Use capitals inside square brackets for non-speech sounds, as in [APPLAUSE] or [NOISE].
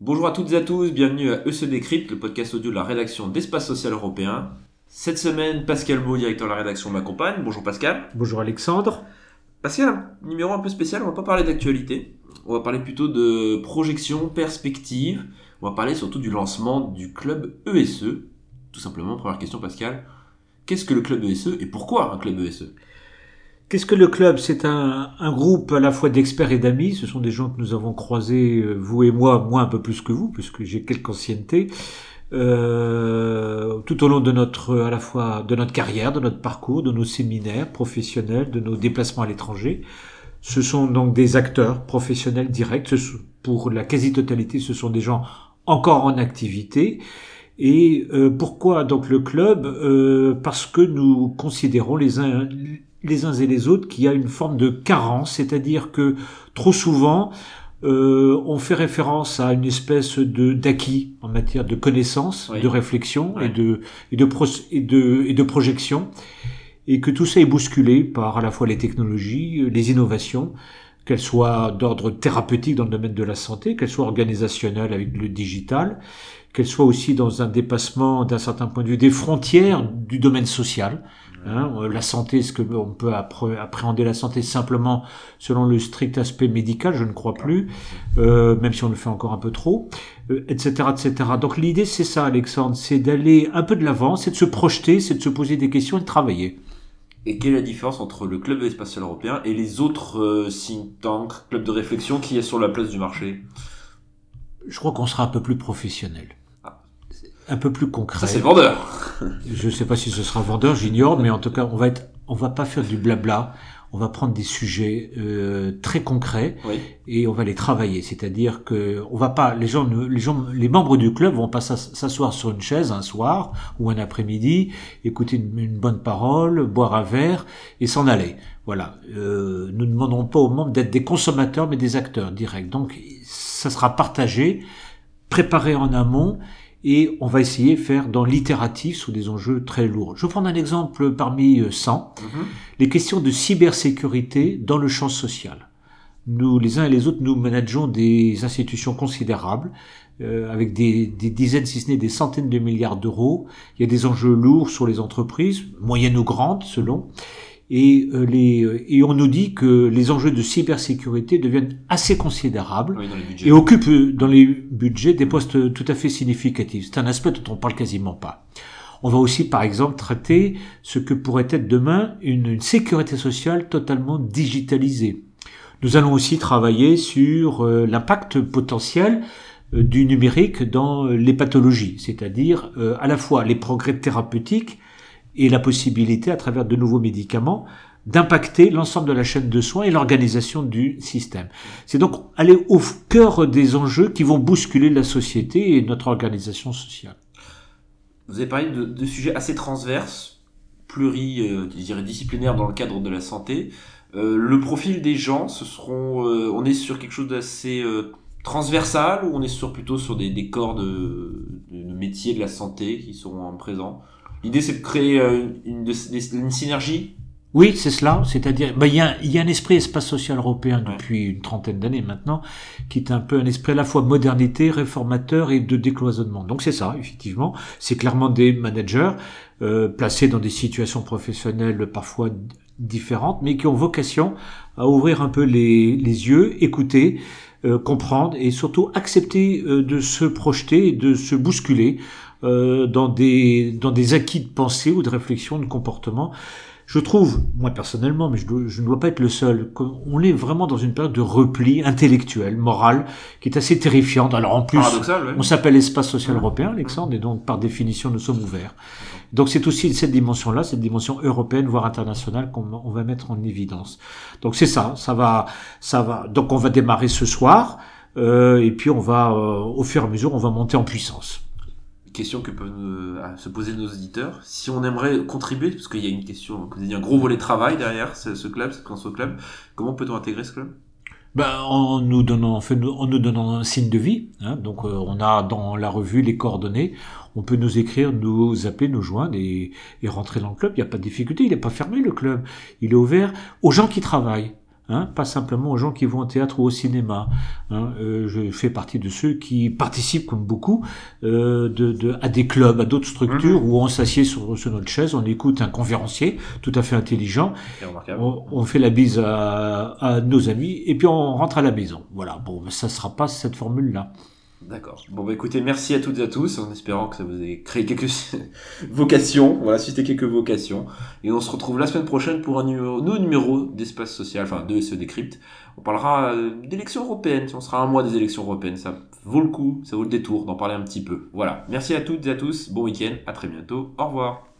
Bonjour à toutes et à tous, bienvenue à EC Décrypte, le podcast audio de la rédaction d'Espace Social Européen. Cette semaine, Pascal Beau, directeur de la rédaction, m'accompagne. Bonjour Pascal. Bonjour Alexandre. Pascal, numéro un peu spécial, on va pas parler d'actualité, on va parler plutôt de projection, perspective, on va parler surtout du lancement du club ESE. Tout simplement, première question Pascal, qu'est-ce que le club ESE et pourquoi un club ESE Qu'est-ce que le club C'est un, groupe à la fois d'experts et d'amis. Ce sont des gens que nous avons croisés, euh, vous et moi, moi un peu plus que vous, puisque j'ai quelques anciennetés, euh, tout au long de notre, à la fois de notre carrière, de notre parcours, de nos séminaires professionnels, de nos déplacements à l'étranger. Ce sont donc des acteurs professionnels directs. Pour la quasi-totalité, ce sont des gens encore en activité. Et euh, pourquoi donc le club? Euh, Parce que nous considérons les uns les uns et les autres qu'il y a une forme de carence, c'est-à-dire que trop souvent euh, on fait référence à une espèce de d'acquis en matière de connaissance, de réflexion et de et de, et de et de projection, et que tout ça est bousculé par à la fois les technologies, les innovations, qu'elles soient d'ordre thérapeutique dans le domaine de la santé, qu'elles soient organisationnelles avec le digital, qu'elles soient aussi dans un dépassement d'un certain point de vue des frontières du domaine social. Hein, euh, la santé, est-ce qu'on peut appréhender la santé simplement selon le strict aspect médical Je ne crois plus, euh, même si on le fait encore un peu trop, etc., euh, etc. Donc l'idée, c'est ça, Alexandre, c'est d'aller un peu de l'avant, c'est de se projeter, c'est de se poser des questions et de travailler. Et quelle est la différence entre le club spatial européen et les autres think tanks, clubs de réflexion qui est sur la place du marché? Je crois qu'on sera un peu plus professionnel un peu plus concret. Ça c'est vendeur. Je ne sais pas si ce sera vendeur, j'ignore, mais en tout cas, on va être, on va pas faire du blabla. On va prendre des sujets euh, très concrets et on va les travailler. C'est-à-dire que on va pas, les gens, les gens, les membres du club vont pas s'asseoir sur une chaise un soir ou un après-midi, écouter une, bonne parole, boire un verre et s'en aller. Voilà. Euh, nous ne demanderons pas aux membres d'être des consommateurs, mais des acteurs directs. Donc, ça sera partagé, préparé en amont et on va essayer de faire dans l'itératif sous des enjeux très lourds. Je vais prendre un exemple parmi 100, euh, mhm. les questions de cybersécurité dans le champ social. Nous, les uns et les autres, nous manageons des institutions considérables, euh, avec des, des, dizaines, si ce n'est des centaines de milliards d'euros. Il y a des enjeux lourds sur les entreprises, moyennes ou grandes selon et, euh, les, euh, et on nous dit que les enjeux de cybersécurité deviennent assez considérables et occupent euh, dans les budgets des postes tout à fait significatifs. C'est un aspect dont on parle quasiment pas. On va aussi, par exemple, traiter ce que pourrait être demain une, une sécurité sociale totalement digitalisée. Nous allons aussi travailler sur l'impact potentiel du numérique dans les pathologies, c'est-à-dire à la fois les progrès thérapeutiques, et la possibilité, à travers de nouveaux médicaments, d'impacter l'ensemble de la chaîne de soins et l'organisation du système. C'est donc aller au cœur des enjeux qui vont bousculer la société et notre organisation sociale. Vous avez parlé de, sujets assez transverses, pluri, euh, dans le cadre de la santé. Euh, le profil des gens, ce seront, euh, on est sur quelque chose d'assez euh, transversal ou on est sur plutôt sur des, des corps de, de, métiers de la santé qui seront présents L'idée, c'est de créer euh, une, une, synergie oui, c'est cela. C'est-à-dire, bah, il y, a, y a un esprit espace social européen depuis une trentaine d'années maintenant, qui est un peu un esprit à la fois modernité, réformateur et de décloisonnement. Donc c'est ça, effectivement. C'est clairement des managers euh, placés dans des situations professionnelles parfois différentes, mais qui ont vocation à ouvrir un peu les, les yeux, écouter, euh, comprendre et surtout accepter euh, de se projeter et de se bousculer euh, dans, des, dans des acquis de pensée ou de réflexion, de comportement. Je trouve, moi personnellement, mais je, je ne dois pas être le seul, qu'on est vraiment dans une période de repli intellectuel, moral, qui est assez terrifiante. Alors en plus, on s'appelle espace social européen, Alexandre, et donc par définition, nous sommes ouverts. Donc c'est aussi cette dimension-là, cette dimension européenne, voire internationale, qu'on va mettre en évidence. Donc c'est ça, ça va, ça va. Donc on va démarrer ce soir, euh, et puis on va, euh, au fur et à mesure, on va monter en puissance question que peuvent euh, se poser nos auditeurs. Si on aimerait contribuer, parce qu'il y a une question, vous avez dit un gros volet travail derrière ce, club, ce club, comment peut-on intégrer ce club? Ben, en nous donnant, en, fait, en nous donnant un signe de vie. Hein, donc, euh, on a dans la revue les coordonnées. On peut nous écrire, nous appeler, nous joindre et rentrer dans le club. Il n'y a pas de difficulté. Il n'est pas fermé le club. Il est ouvert aux gens qui travaillent. Hein, pas simplement aux gens qui vont au théâtre ou au cinéma. Hein, euh, je fais partie de ceux qui participent, comme beaucoup, euh, de, de, à des clubs, à d'autres structures mhm. où on s'assied sur, sur, notre chaise, on écoute un conférencier tout à fait intelligent, on, on, fait la bise à, à, nos amis et puis on rentre à la maison. Voilà, bon, ça sera pas cette formule-là. D'accord. Bon, bah écoutez, merci à toutes et à tous, en espérant que ça vous ait créé quelques [LAUGHS] vocations, voilà, suscité quelques vocations. Et on se retrouve la semaine prochaine pour un nouveau numéro d'Espace Social, enfin de SE Décrypte. On parlera euh, d'élections européennes, on sera un mois des élections européennes, ça vaut le coup, ça vaut le détour d'en parler un petit peu. Voilà. Merci à toutes et à tous, bon week-end, à très bientôt, au revoir.